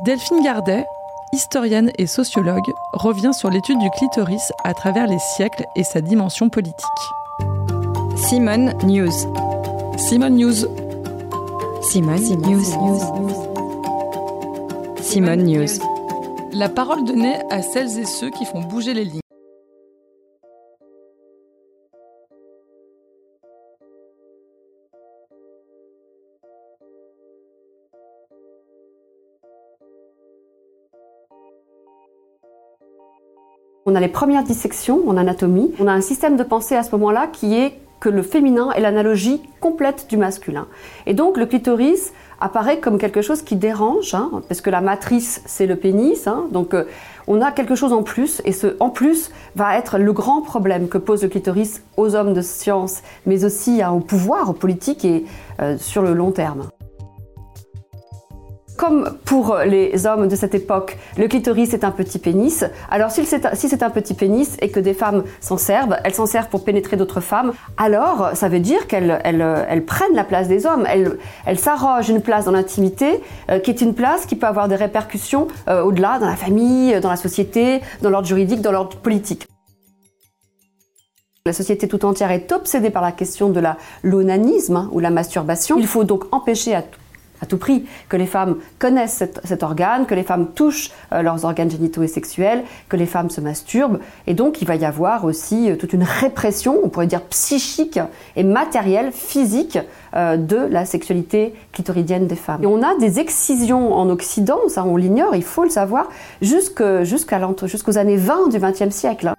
Delphine Gardet, historienne et sociologue, revient sur l'étude du clitoris à travers les siècles et sa dimension politique. Simone News. Simone News. Simone, News. Simone News. La parole donnée à celles et ceux qui font bouger les lignes. On a les premières dissections en anatomie. On a un système de pensée à ce moment-là qui est que le féminin est l'analogie complète du masculin. Et donc le clitoris apparaît comme quelque chose qui dérange, hein, parce que la matrice c'est le pénis, hein. donc euh, on a quelque chose en plus, et ce en plus va être le grand problème que pose le clitoris aux hommes de science, mais aussi au pouvoir, aux politiques et euh, sur le long terme. Comme pour les hommes de cette époque, le clitoris est un petit pénis. Alors si c'est un petit pénis et que des femmes s'en servent, elles s'en servent pour pénétrer d'autres femmes, alors ça veut dire qu'elles prennent la place des hommes. Elles s'arrogent une place dans l'intimité euh, qui est une place qui peut avoir des répercussions euh, au-delà, dans la famille, dans la société, dans l'ordre juridique, dans l'ordre politique. La société tout entière est obsédée par la question de l'onanisme hein, ou la masturbation. Il faut donc empêcher à à tout prix, que les femmes connaissent cet, organe, que les femmes touchent euh, leurs organes génitaux et sexuels, que les femmes se masturbent. Et donc, il va y avoir aussi euh, toute une répression, on pourrait dire psychique et matérielle, physique, euh, de la sexualité clitoridienne des femmes. Et on a des excisions en Occident, ça on l'ignore, il faut le savoir, jusqu'aux années 20 du XXe siècle.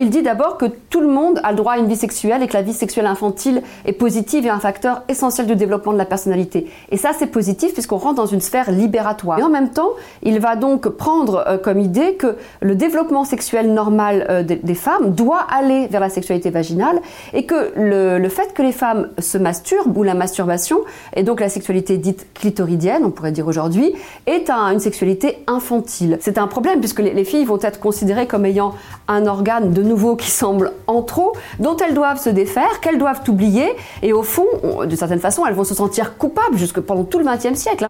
Il dit d'abord que tout le monde a le droit à une vie sexuelle et que la vie sexuelle infantile est positive et un facteur essentiel du développement de la personnalité. Et ça, c'est positif puisqu'on rentre dans une sphère libératoire. Et en même temps, il va donc prendre euh, comme idée que le développement sexuel normal euh, des, femmes doit aller vers la sexualité vaginale et que le, fait que les femmes se masturbent ou la masturbation, et donc la sexualité dite clitoridienne, on pourrait dire aujourd'hui, est une sexualité infantile. C'est un problème puisque les, les filles vont être considérées comme ayant un organe de nouveau qui semble en trop, dont elles doivent se défaire, qu'elles doivent oublier, et au fond, de certaine façon, elles vont se sentir coupables jusque pendant tout le XXe siècle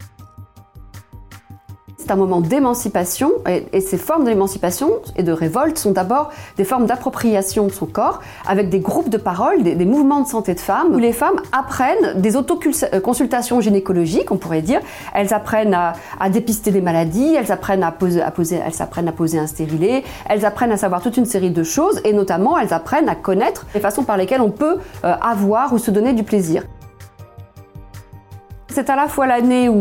c'est un moment d'émancipation et, ces formes d'émancipation et de révolte sont d'abord des formes d'appropriation de son corps avec des groupes de parole, des, mouvements de santé de femmes où les femmes apprennent des autoconsultations gynécologiques, on pourrait dire. Elles apprennent à, dépister des maladies, elles apprennent à poser, à poser, elles apprennent à poser un stérilet, elles apprennent à savoir toute une série de choses et notamment elles apprennent à connaître les façons par lesquelles on peut euh, avoir ou se donner du plaisir c'est à la fois l'année où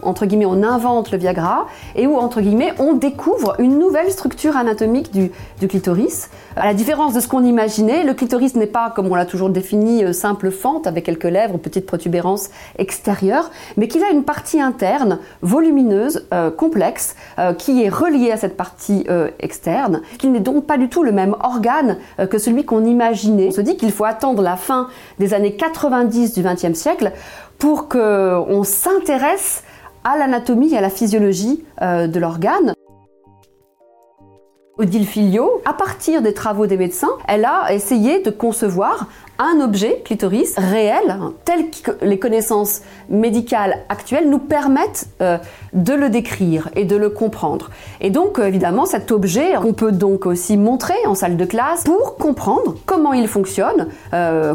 on, entre guillemets, on invente le Viagra et où, entre guillemets, on découvre une nouvelle structure anatomique du, clitoris. À la différence de ce qu'on imaginait, le clitoris n'est pas, comme on l'a toujours défini, euh, simple fente avec quelques lèvres, petite protubérance extérieure, mais qu'il a une partie interne, volumineuse, euh, complexe, euh, qui est reliée à cette partie externe, qu'il n'est donc pas du tout le même organe que celui qu'on imaginait. On se dit qu'il faut attendre la fin des années 90 du XXe siècle pour qu'on s'intéresse à l'anatomie et à la physiologie euh, de l'organe. Odile Filio, à partir des travaux des médecins, elle a essayé de concevoir un objet clitoris réel, tel que les connaissances médicales actuelles nous permettent euh, de le décrire et de le comprendre. Et donc euh, évidemment cet objet qu'on peut donc aussi montrer en salle de classe pour comprendre comment il fonctionne,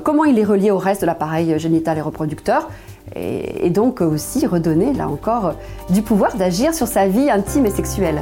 comment il est relié au reste de l'appareil génital et reproducteur et, donc aussi redonner, là encore, du pouvoir d'agir sur sa vie intime et sexuelle.